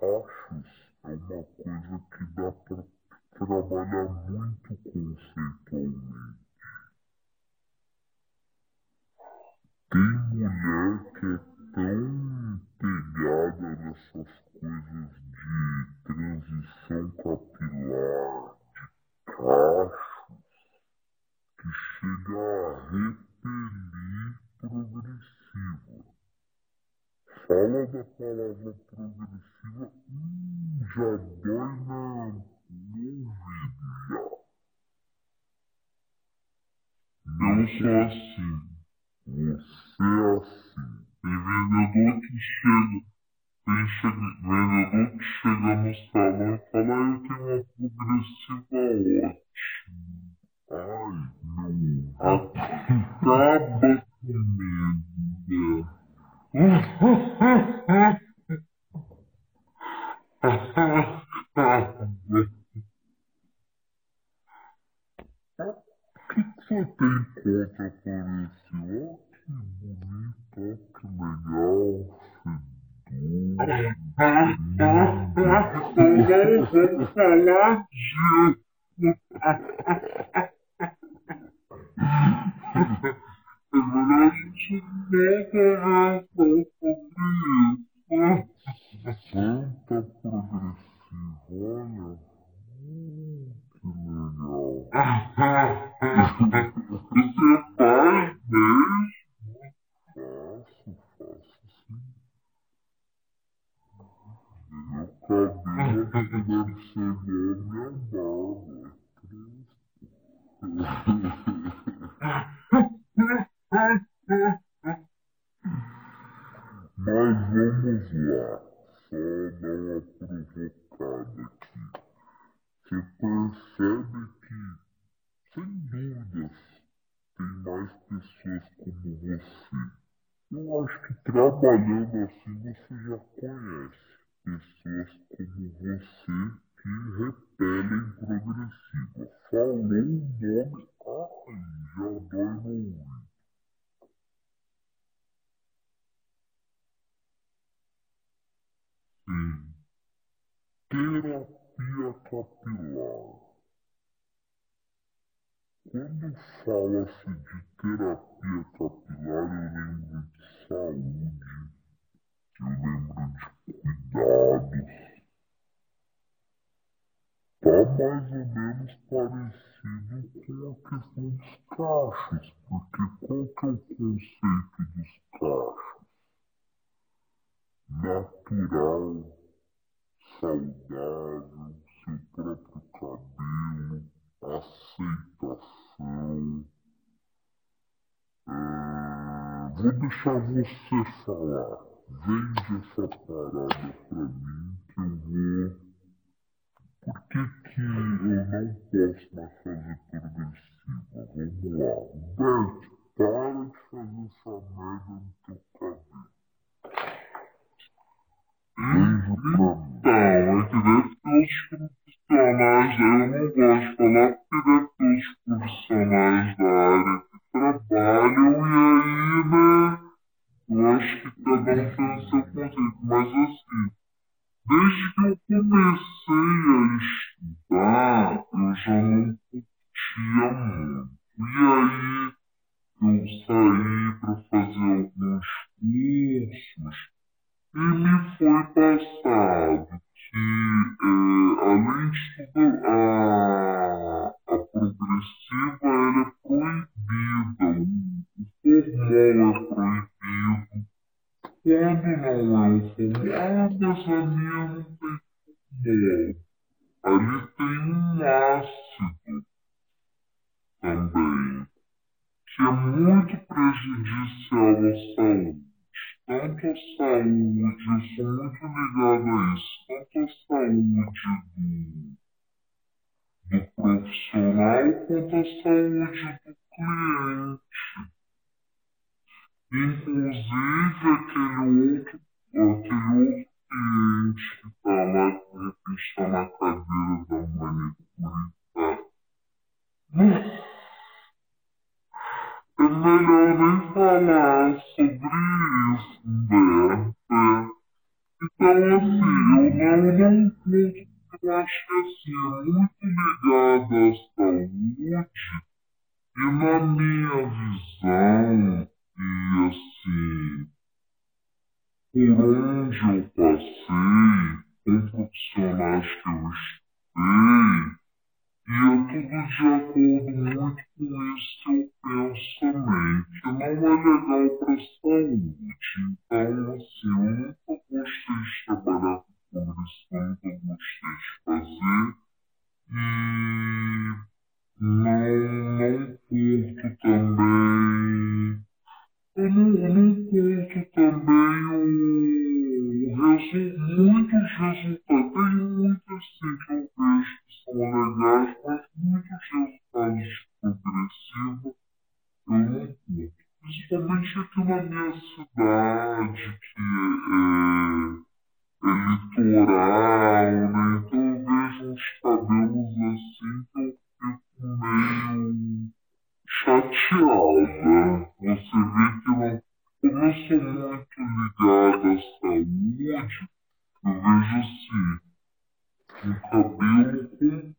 cachos é uma coisa que dá para trabalhar muito conceitualmente. Tem mulher que é tão pegada nessas coisas de transição capilar, de cachos, que chega a repelir progressiva. Fala da palavra progressiva, hum, já dói na, no ouvido já. Eu sou assim. Você é assim. Tem vendedor que chega, tem chega, vendedor que chega no salão e fala, ah, eu tenho uma progressiva ótima. Ai, meu Acaba comigo, né? O que você tem contra? Ó, que bonito, ó, que legal, não vamos falar disso. É a gente não conversar sobre isso. Santa progressiva, olha. Hum, que legal. Você faz mesmo? Faço, faço sim. Meu cabelo acho que deve ser igual a minha barba. Mas vamos lá, só dar uma provocada aqui. Você percebe que, sem dúvidas, tem mais pessoas como você. Eu acho que trabalhando assim você já conhece pessoas como você que repelem progressiva. Falou o nome, ai, já dói no ouvido. Sim. Terapia capilar. Quando fala-se de terapia capilar, eu lembro de saúde, eu lembro de cuidados. Tá mais ou menos parecido com a questão dos cachos, porque qual que é o conceito dos cachos? Natural, saudável, seu próprio cabelo, aceitação. É, vou deixar você falar. Vende essa parada pra mim que eu vou. Por que, que eu não posso mais fazer progressiva? Vamos lá. Bert, para de fazer essa merda no teu cabelo. Beijo pra. Então, é que deve ter os profissionais, eu não gosto de falar porque deve ter os profissionais aquele outro, aquele outro cliente que está lá, que de repente está na cadeira agradecer.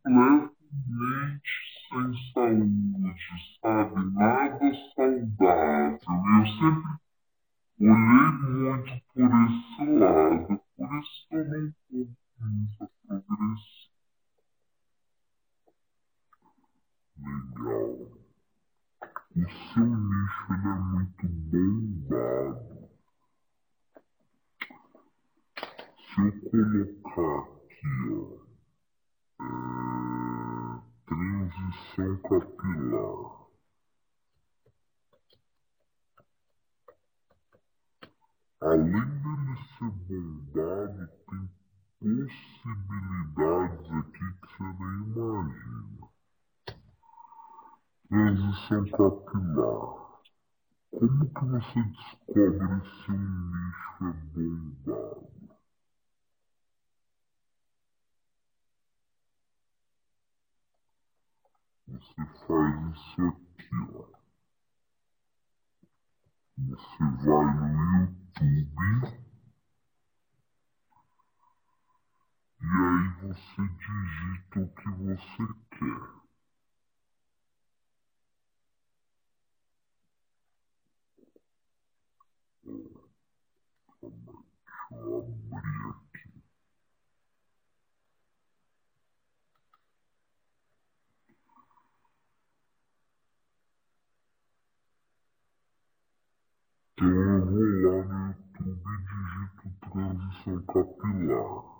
digito transição capilar.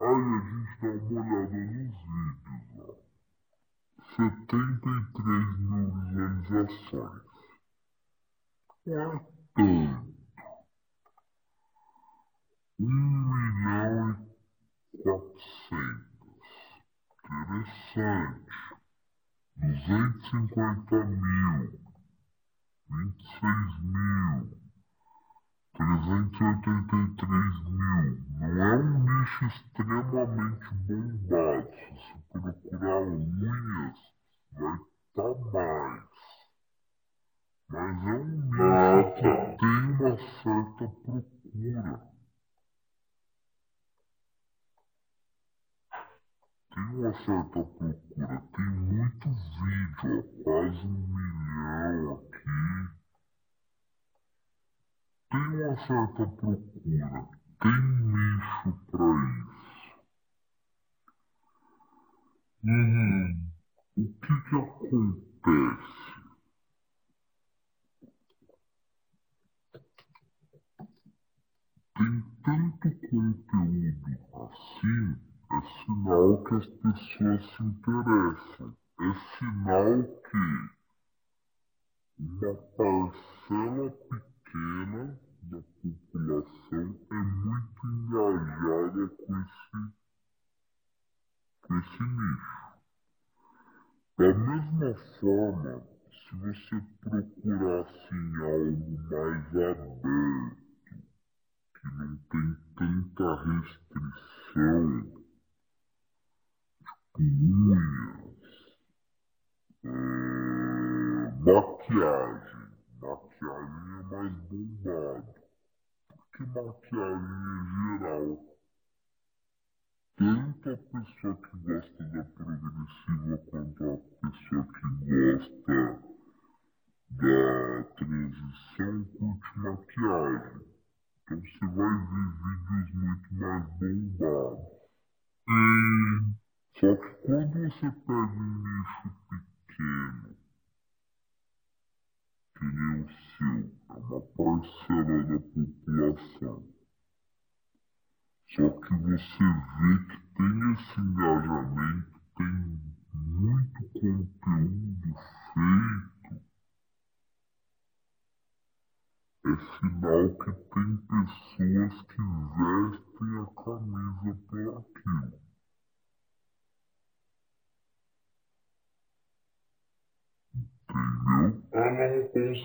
Aí a gente dá uma olhada nos vídeos, ó. 73 mil visualizações. Não é 1 milhão e 400. Interessante. 250 mil. 26 mil. 383 mil. Não é um nicho extremamente bombado. Se você procurar unhas, vai estar tá mais. Mas é um nicho ah, que tá. tem uma certa procura. Tem uma certa procura. Tem muito vídeo, ó, quase um milhão aqui tem uma certa procura, tem nicho para isso. Uhum. O que que acontece? Tem tanto conteúdo assim, é sinal que as pessoas se interessam. É sinal que uma parcela pequena pequena da população é muito engajada com esse, com esse nicho. Da mesma forma, se você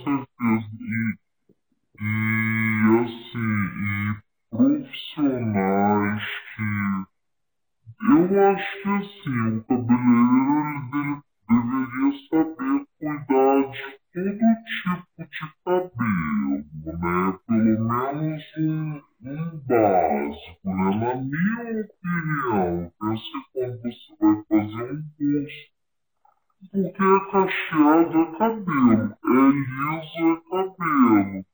com certeza. E, e assim, e profissionais que. Eu acho que assim, o cabeleireiro ele deveria saber cuidar de todo tipo de cabelo, né? Pelo menos um, um básico, né? Na minha opinião, pensa quando você vai fazer um curso porque é cacheado é cabelo, é liso é cabelo.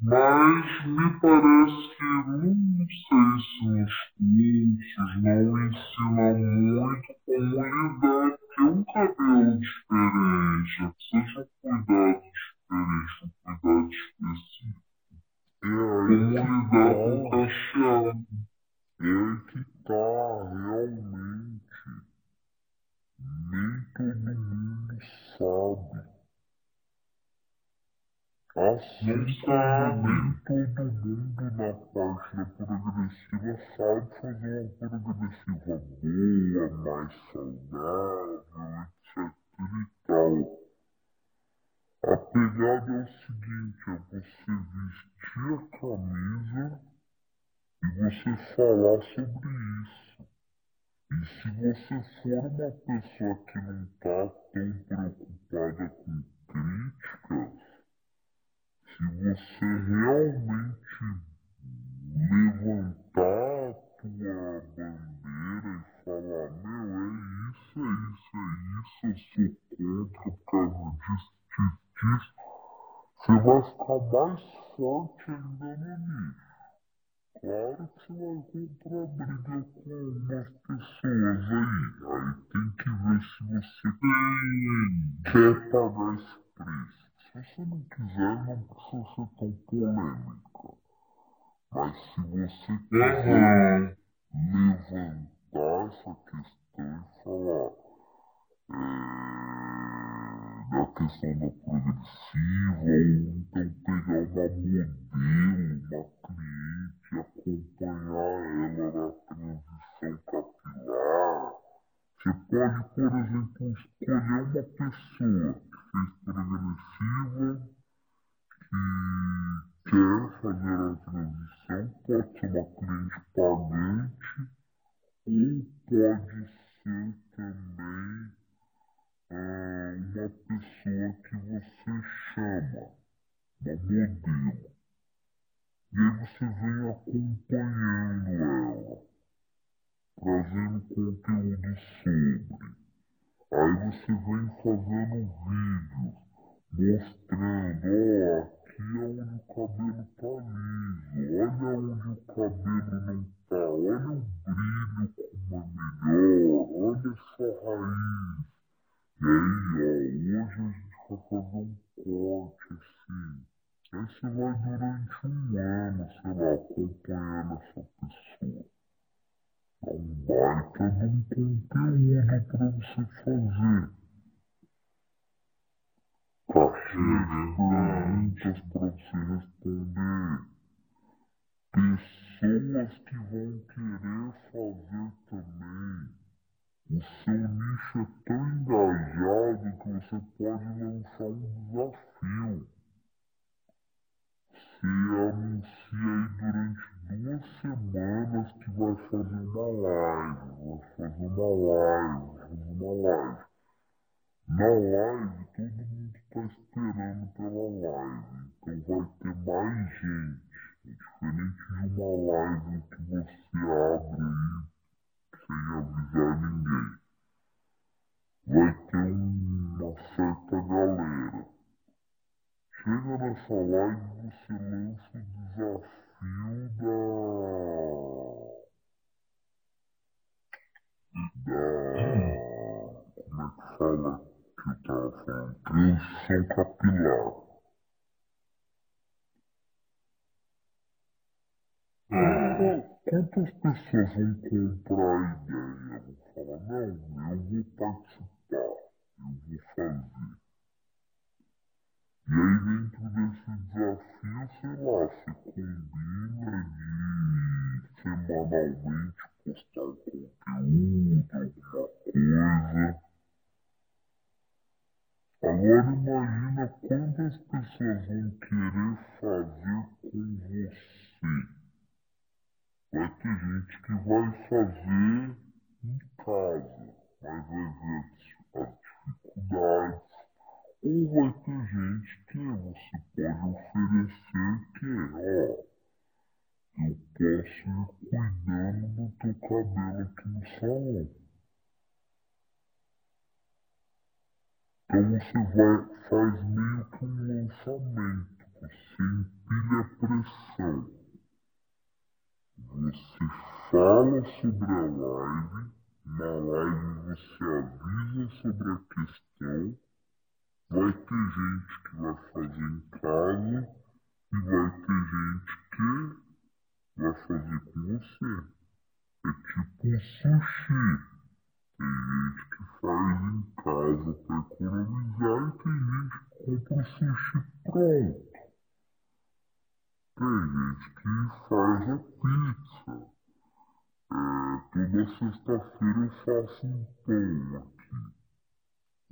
Mas me parece que, não sei se nos cursos não ensina muito como lidar, porque é um cabelo diferente, precisa de um cuidado diferente, um cuidado específico. É Como aí lidar que com tá, cacheado. é aí que tá realmente. Nem todo mundo sabe. Assim Não como sabe. nem todo mundo na parte da progressiva sabe fazer uma progressiva boa, mais saudável, etc e tal. A pegada é o seguinte, é você vestir a camisa e você falar sobre isso. E se você for uma pessoa que não está tão preocupada com críticas, se você realmente levantar a tua bandeira e falar, meu, é isso, é isso, é isso, eu sou contra por causa disso, disso, você vai ficar mais forte ainda no nicho. Claro que você vai comprar briga com algumas pessoas aí. Aí tem que ver se você quer pagar esse preço. Se você não quiser, não precisa ser tão polêmica. Mas se você quiser levantar essa questão e falar é, da questão da progressiva, ou então pegar uma modelo, uma cliente acompanhar ela na transição capilar. Você pode, por exemplo, escolher uma pessoa que fez progressiva, que quer fazer a transição, pode ser uma cliente pagante, ou pode ser também ah, uma pessoa que você chama, uma modelo. E aí você vem acompanhando ela, trazendo conteúdo sobre. Aí você vem fazendo vídeos, mostrando, ó, aqui é onde o cabelo tá liso, olha onde o cabelo não tá, olha o brilho como é melhor, olha essa raiz. E aí, ó, hoje a gente vai fazer um corte assim. Aí você vai durante um ano, sei lá, acompanhando essa pessoa. É um baita de um conteúdo para você fazer. Caixinha de perguntas para você responder. Pessoas que vão querer fazer também. O seu nicho é tão engajado que você pode lançar um desafio. Você anuncia aí durante duas semanas que vai fazer uma live, vai fazer uma live, vai fazer uma live. Na live, todo mundo está esperando pela live, então vai ter mais gente. É diferente de uma live que você abre aí sem avisar ninguém. Vai ter uma certa galera. Chega nessa live você lança o desafio da. da. como é que fala que eu tava falando? Transição capilar. Quantas pessoas vão comprar a ideia? Vão falar, não, eu vou participar, eu vou fazer. E aí dentro desse desafio, sei lá, você combina de semanalmente postar um conteúdo, alguma coisa. Agora imagina quantas pessoas vão querer fazer com você. Vai ter gente que vai fazer em casa, mas vai ver as dificuldades. Ou vai ter gente que você pode oferecer que, ó, eu posso ir cuidando do teu cabelo aqui no salão. Então você vai, faz meio que um lançamento, você empilha a pressão. Você fala sobre a live, na live você avisa sobre a questão, vai ter gente que vai fazer em casa e vai ter gente que vai fazer com você. É tipo sushi. Tem gente que faz em casa para economizar e tem gente que compra o sushi pronto. Tem gente que faz a pizza. É, toda sexta-feira eu faço um pão aqui.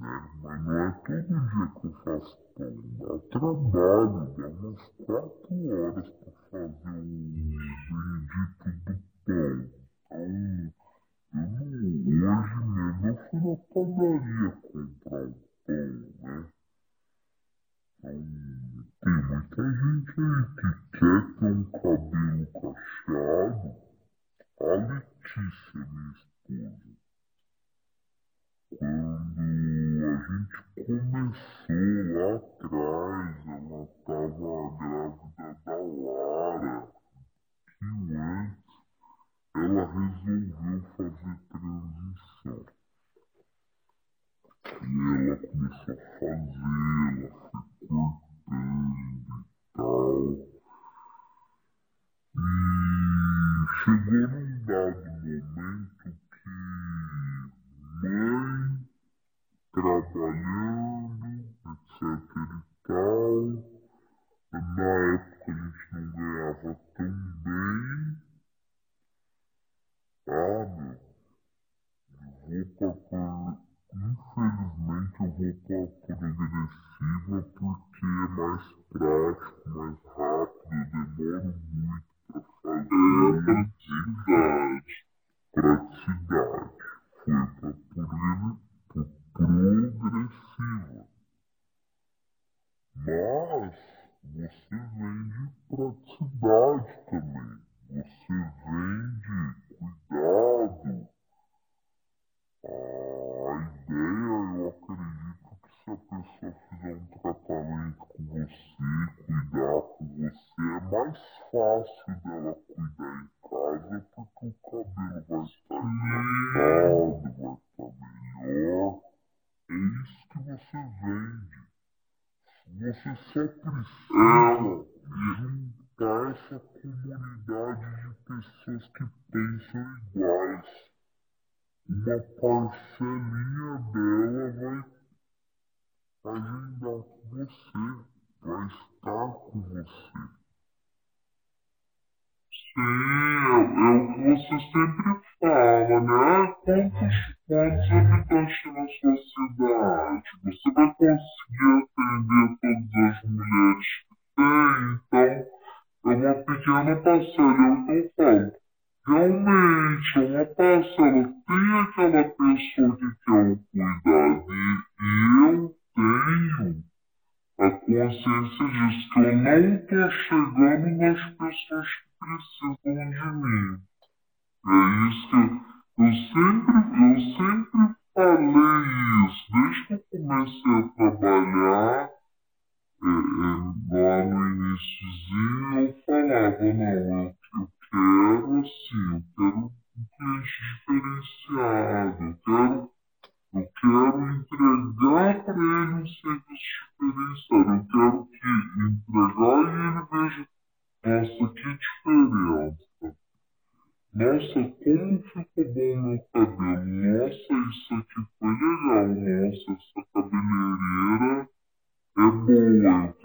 Né? Mas não é todo dia que eu faço pão. Dá trabalho, dá umas quatro horas para fazer o bendito do pão. Então, eu não, hoje mesmo eu fui na padaria comprar um pão, né? Tem muita gente aí que quer ter um cabelo cacheado. A Letícia, minha esposa, quando a gente começou lá atrás, ela estava grávida da Lara, que antes ela resolveu fazer transição. E ela começou a fazer, ela cortando e tal. E chegou num dado momento que mãe trabalhando, etc e tal. Na época a gente não ganhava tão bem. Ah, meu, eu vou pra Infelizmente eu vou para progressiva porque é mais prático, mais rápido, eu demoro muito para fazer. praticidade. Praticidade. Foi para progressiva. Mas você vende praticidade também. Você vende cuidado a ideia, eu acredito que se a pessoa fizer um tratamento com você, cuidar com você, é mais fácil dela cuidar em casa porque o cabelo vai estar hidratado, vai estar melhor. É isso que você vende. Você só precisa nossa, essa cabeleireira é, é boa,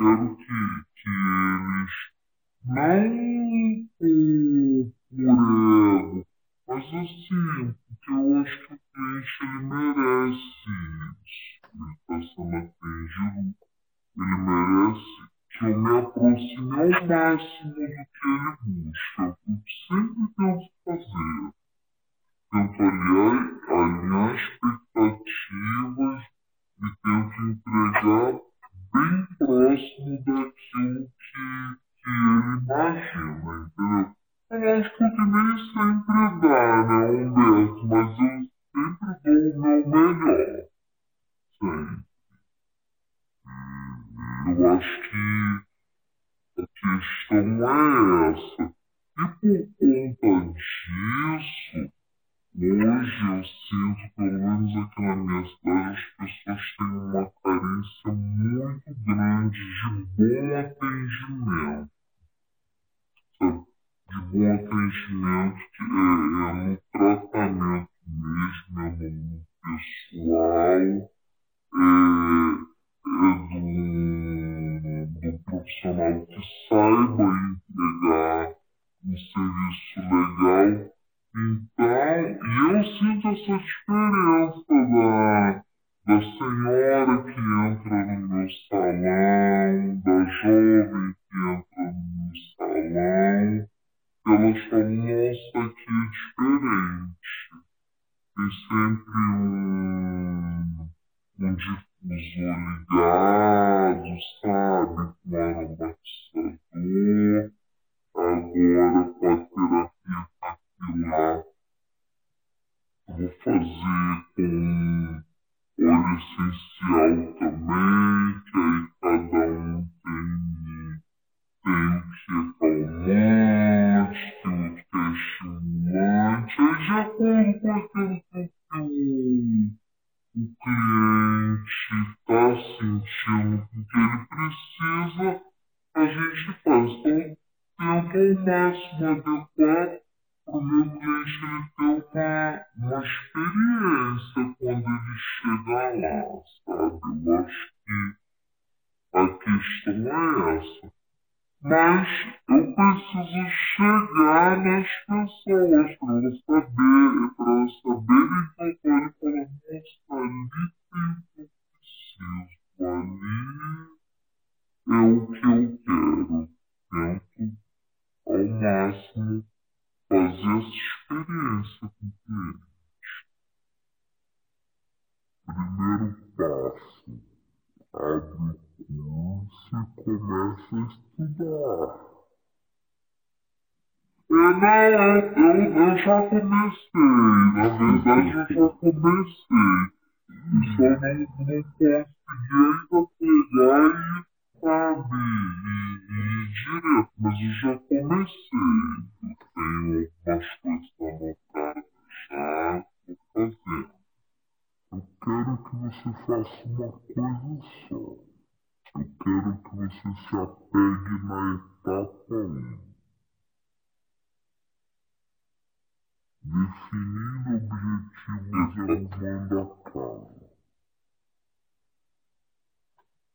homem que entra no salão, elas falam, nossa, eu já comecei. Na verdade, eu já comecei. E só não, não consegui ainda pegar e, sabe, e, e direto. Mas eu já comecei. Eu tenho algumas coisas para anotadas já. Vou fazer. Eu quero que você faça uma coisa só. Eu quero que você se apegue na etapa 1. Definir objetivos é o manda casa.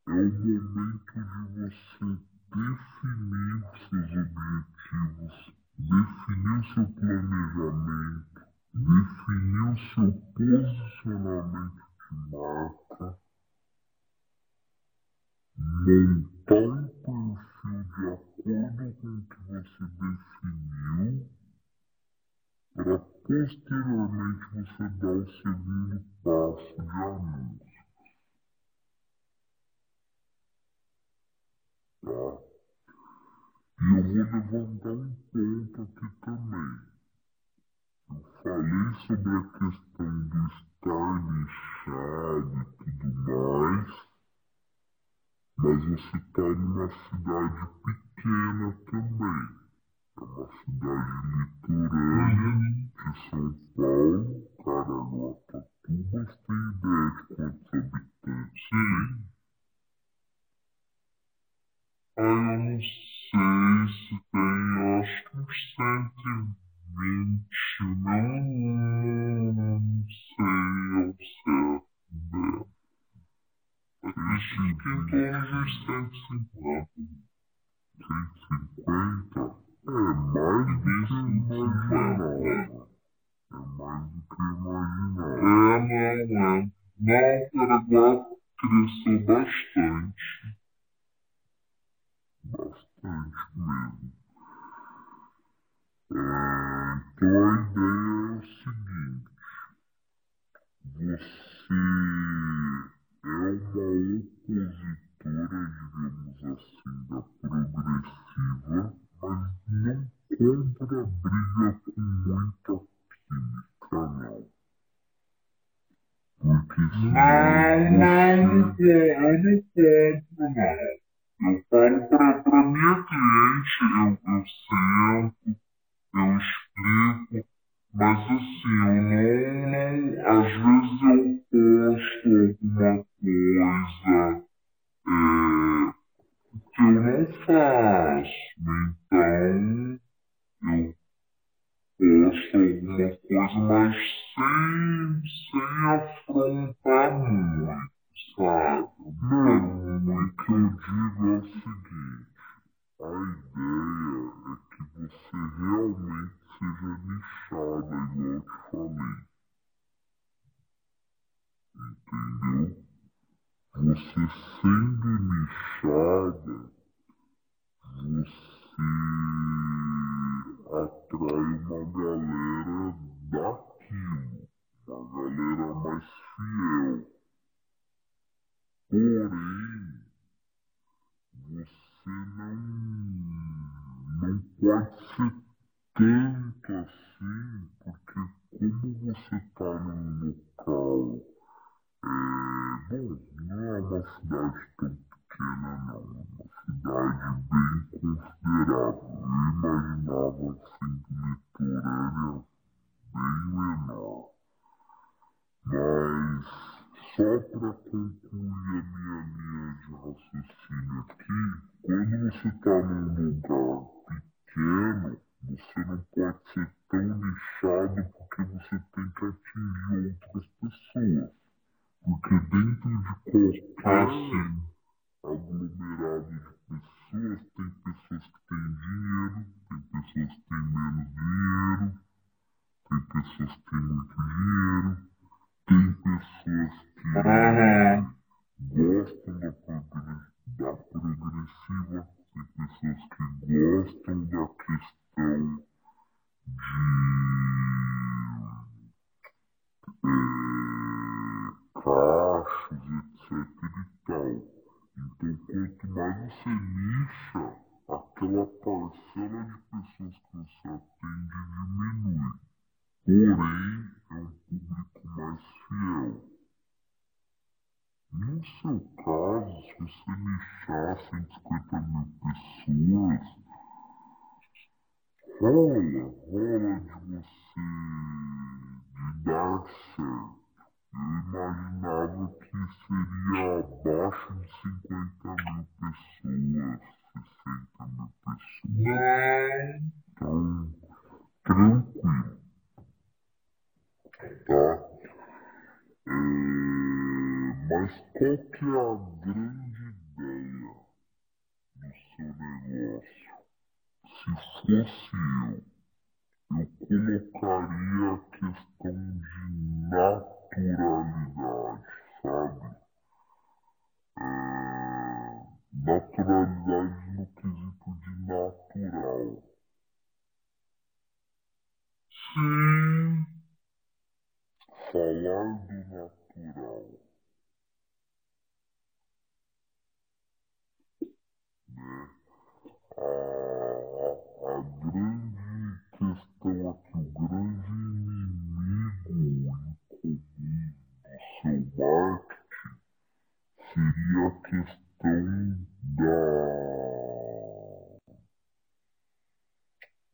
É o momento de você definir seus objetivos, definir seu planejamento, definir seu posicionamento de marca, montar um perfil de acordo com o que você definiu para posteriormente você dar o segundo passo de anúncio. Tá? E eu vou levantar um ponto aqui também. Eu falei sobre a questão do estar inchado e tudo mais, mas você está numa cidade pequena também. É uma cidade litorânea de São Paulo, Caraguatatuba. Você tem ideia de quantos habitantes tem? A ideia é que você realmente seja nichada, igual eu te falei. Entendeu? Você sendo nichada, você atrai uma galera daquilo, uma galera mais fiel. Porém, você não, não pode ser tanto assim, porque como você está num local, é, bom, não é uma cidade tão pequena não, é uma cidade bem considerável. Eu imaginava sendo litorânea bem menor. Mas só para concluir a minha linha de raciocínio aqui, quando você está num lugar pequeno, você não pode ser tão nichado porque você tem que atingir outras pessoas. Porque dentro de qualquer Assim, aglomerado de pessoas, tem pessoas que têm dinheiro, tem pessoas que têm menos dinheiro, tem pessoas que têm muito dinheiro, tem pessoas que aham, gostam da, da progressiva, tem pessoas que gostam da questão de eh, cachos, etc e tal. Então, quanto mais você nicha, seria a questão da.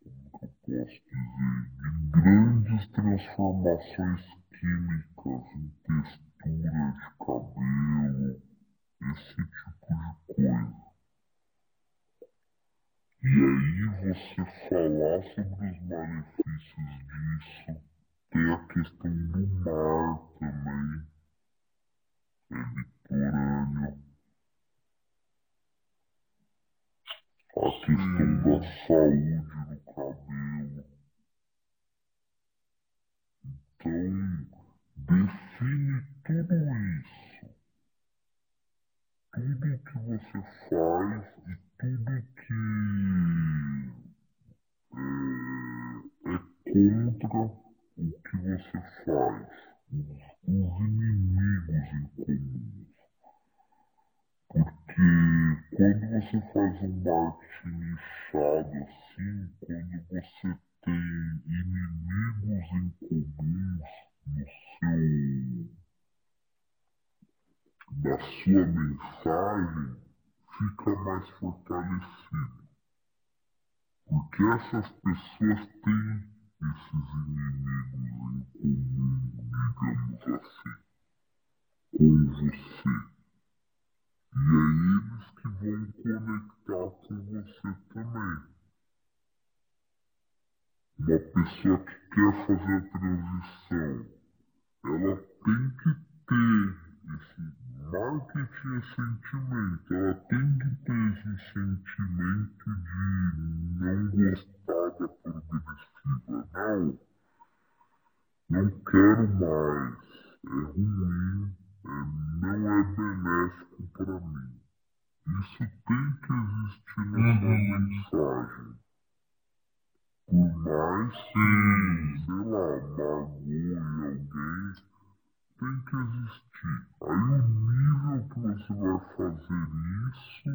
Como que eu posso dizer? De grandes transformações químicas em textura de cabelo, esse tipo de coisa. E aí você falar sobre os malefícios disso essas pessoas têm esses inimigos em comum, digamos assim, com você. E é eles que vão conectar com você também. Uma pessoa que quer fazer a transição, ela tem que ter esse marketing é sentimento. Ela tem que ter esse sentimento de não gostar da progressiva. Não. Não quero mais. É ruim. É, não é benéfico para mim. Isso tem que existir na uhum. sua mensagem. Por mais que, sei lá, magoe alguém, tem que existir. Aí o nível que você vai fazer isso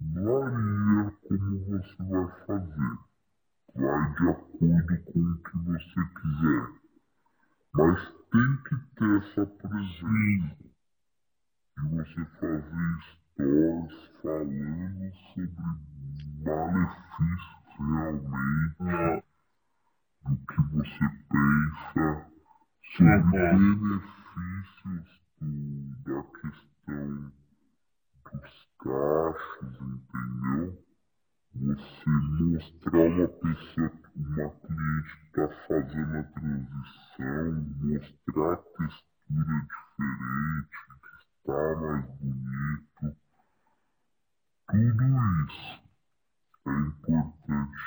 varia como você vai fazer. Vai de acordo com o que você quiser. Mas tem que ter essa presença. E você fazer stories falando sobre malefícios realmente do que você pensa sobre benefícios do, da questão dos cachos, entendeu? Você mostrar uma pessoa, uma cliente que está fazendo a transição, mostrar a textura diferente, que está mais bonito. Tudo isso é importante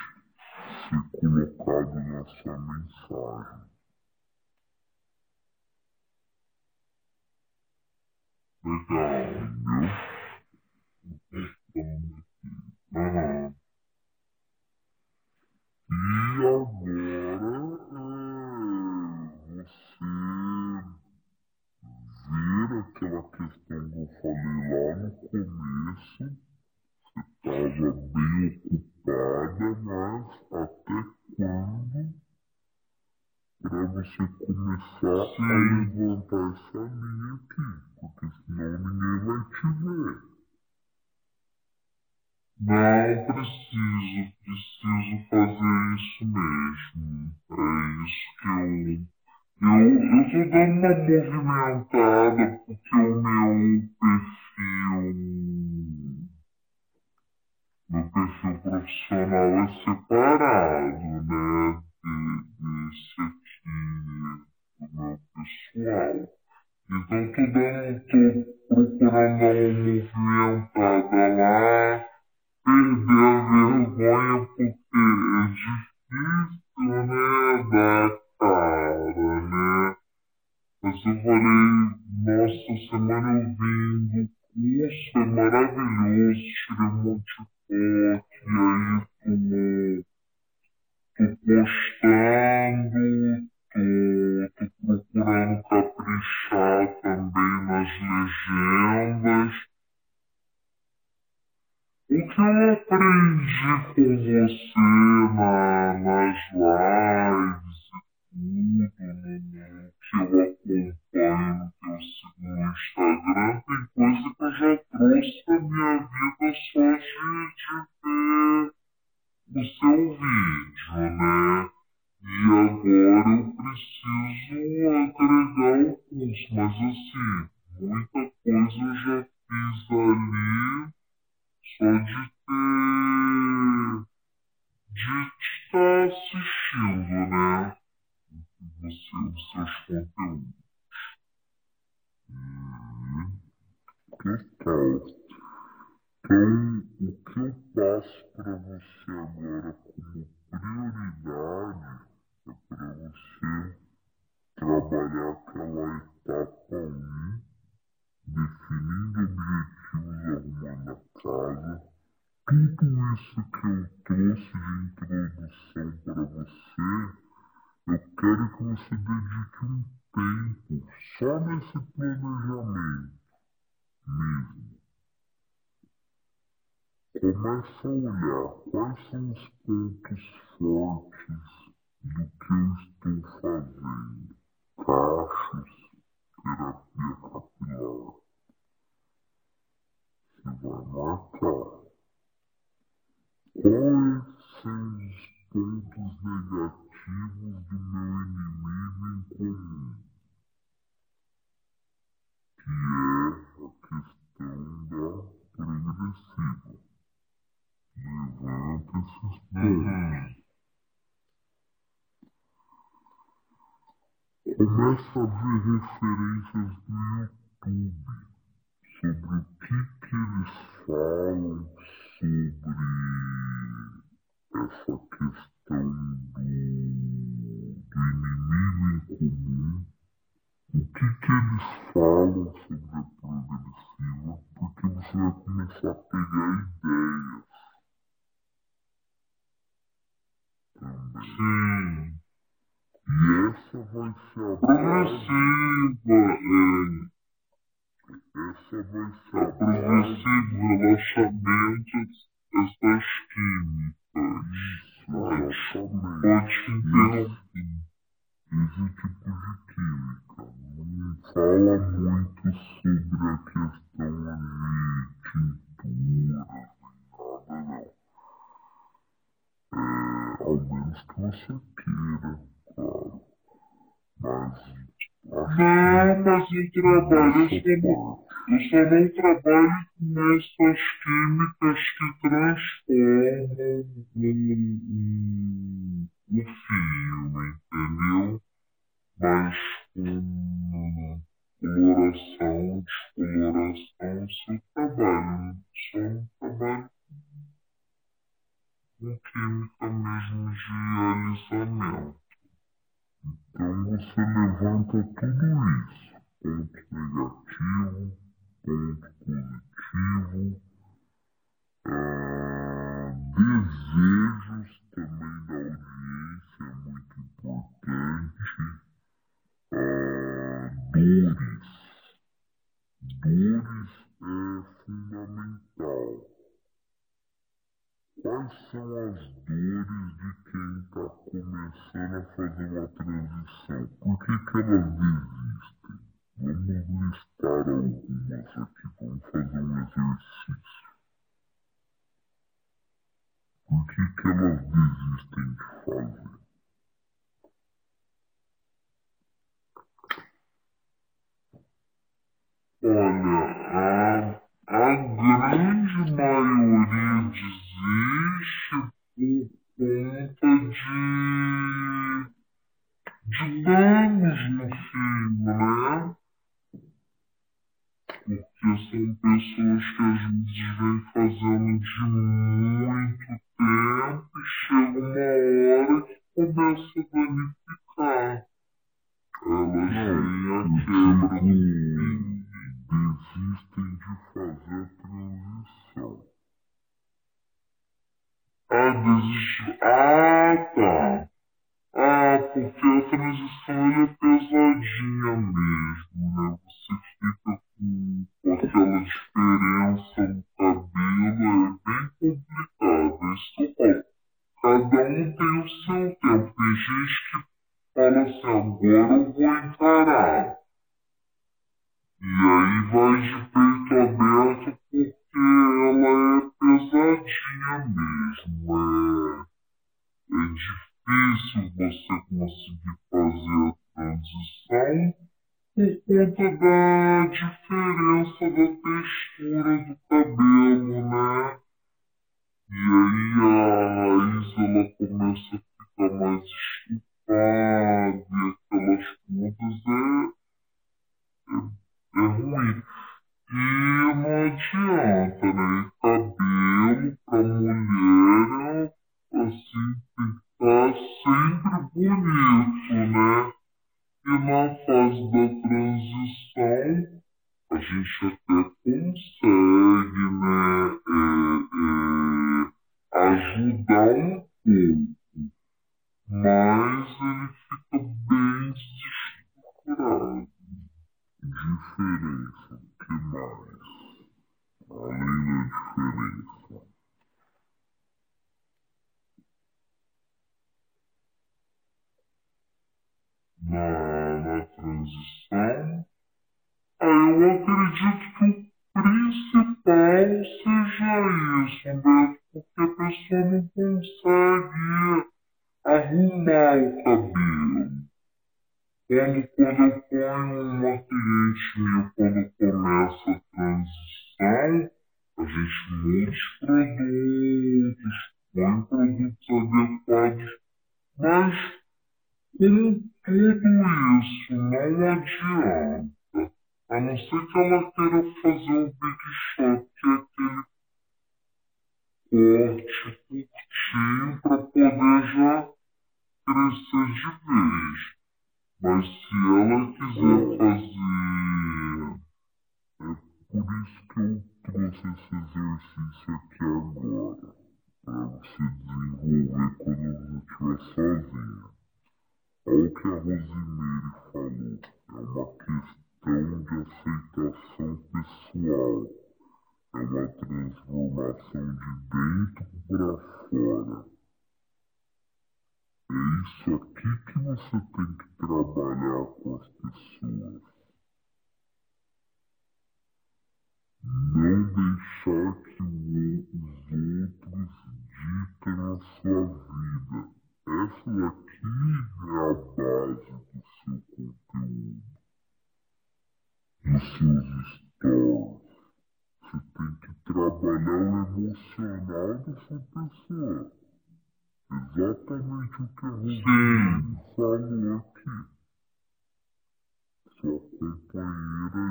ser colocado na sua mensagem. Legal, viu? que eu aprendi com você na, nas lives e tudo, né, no, que eu acompanho, no eu no Instagram, tem coisa que eu já trouxe da minha vida só de, de ver o seu vídeo, né? E agora eu preciso agregar o curso, mas assim, muita coisa eu já fiz ali só de ter. de estar tá assistindo, né? Você, os seus conteúdos. tal? Então, o que eu passo para você agora como prioridade é para você trabalhar aquela etapa 1 definindo objetivos, arrumando a casa. Tudo isso que eu trouxe de introdução para você, eu quero que você dedique um tempo só nesse planejamento mesmo. Começa a olhar quais são os pontos fortes do que eu estou fazendo, cachos, терапия капиллара. Хива мата. Ой, сын Eu só, só não trabalho com essas químicas que transformam o, o, o filme, entendeu? Mas com coloração de Uh, Nah, not. seus stories. Você tem que trabalhar o emocional dessa pessoa. Exatamente o que a Rodrigo falou aqui. Sua companheira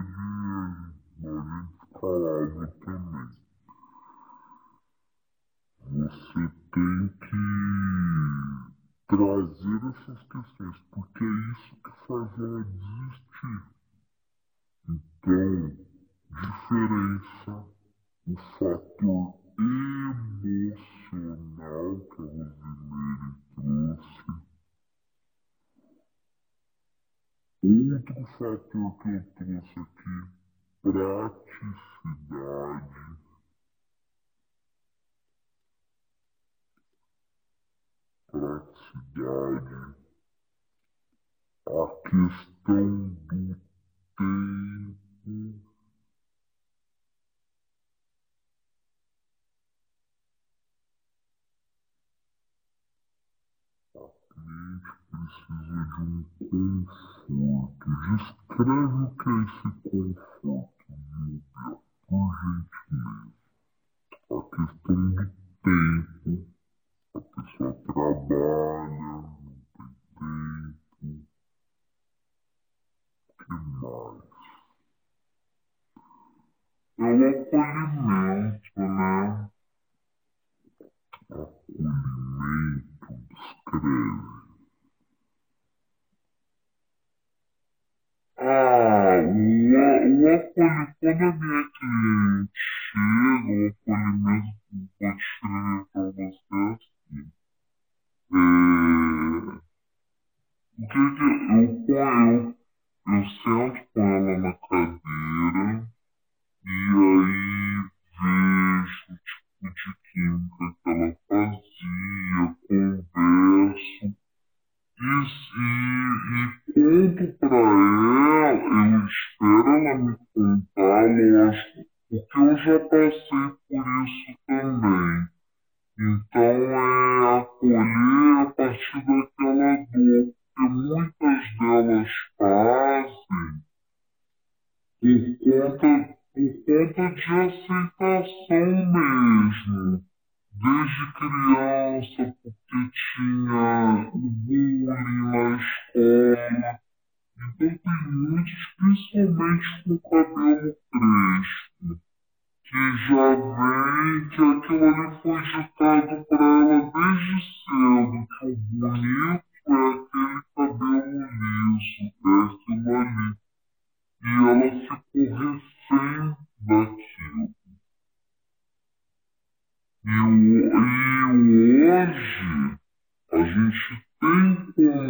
de Maria Escalava também. Você tem que trazer essas questões, porque é isso que faz ela desistir. Então, diferença, o fator emocional que a Rosemary trouxe. Outro fator que eu trouxe aqui, praticidade. Praticidade. A questão do precisa de um conforto. Descreve o que é esse conforto, Núbia, por gentileza. A questão do tempo. A pessoa trabalha, não tem tempo mais. É o acolhimento, né? Acolhimento descreve.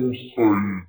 Society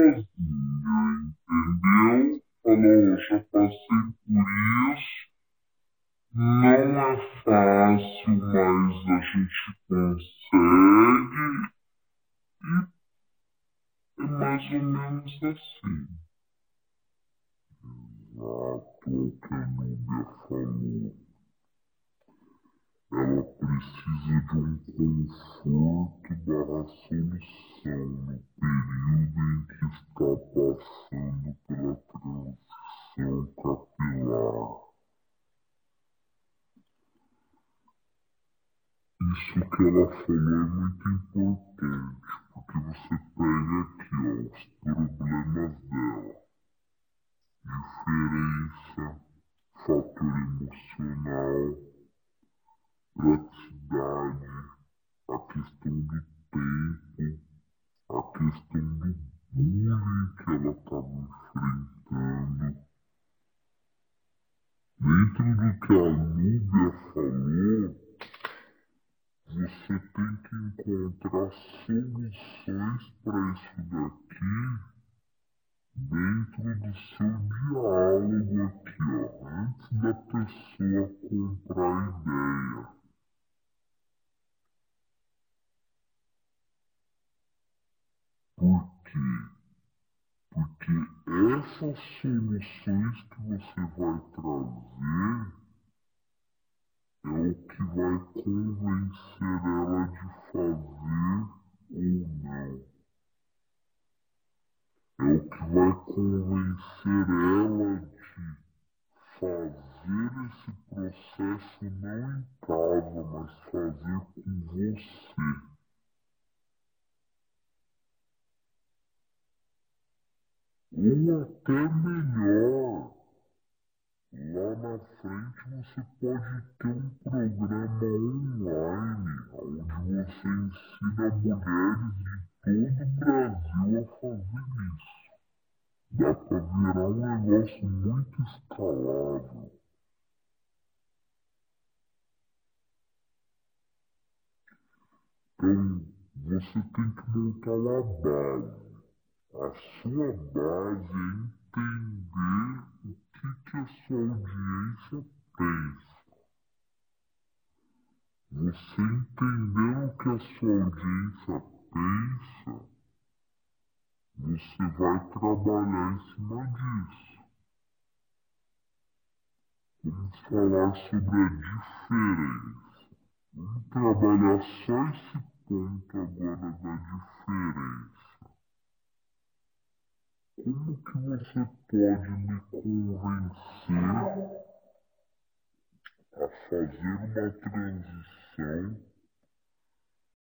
sozinha, entendeu? Falou, já por isso. Não é fácil, mas a gente vai convencer ela de fazer ou não. É o que vai convencer ela de fazer esse processo não em casa, mas fazer com você. Ou até melhor Lá na frente você pode ter um programa online onde você ensina mulheres de todo o Brasil a fazer isso. Dá pra virar um negócio muito escalável. Então, você tem que montar a base. A sua base é entender o que, que a sua audiência pensa? Você entendendo o que a sua audiência pensa, você vai trabalhar em cima disso. Vamos falar sobre a diferença. Vamos trabalhar só esse ponto agora da diferença. Como que você pode me convencer a fazer uma transição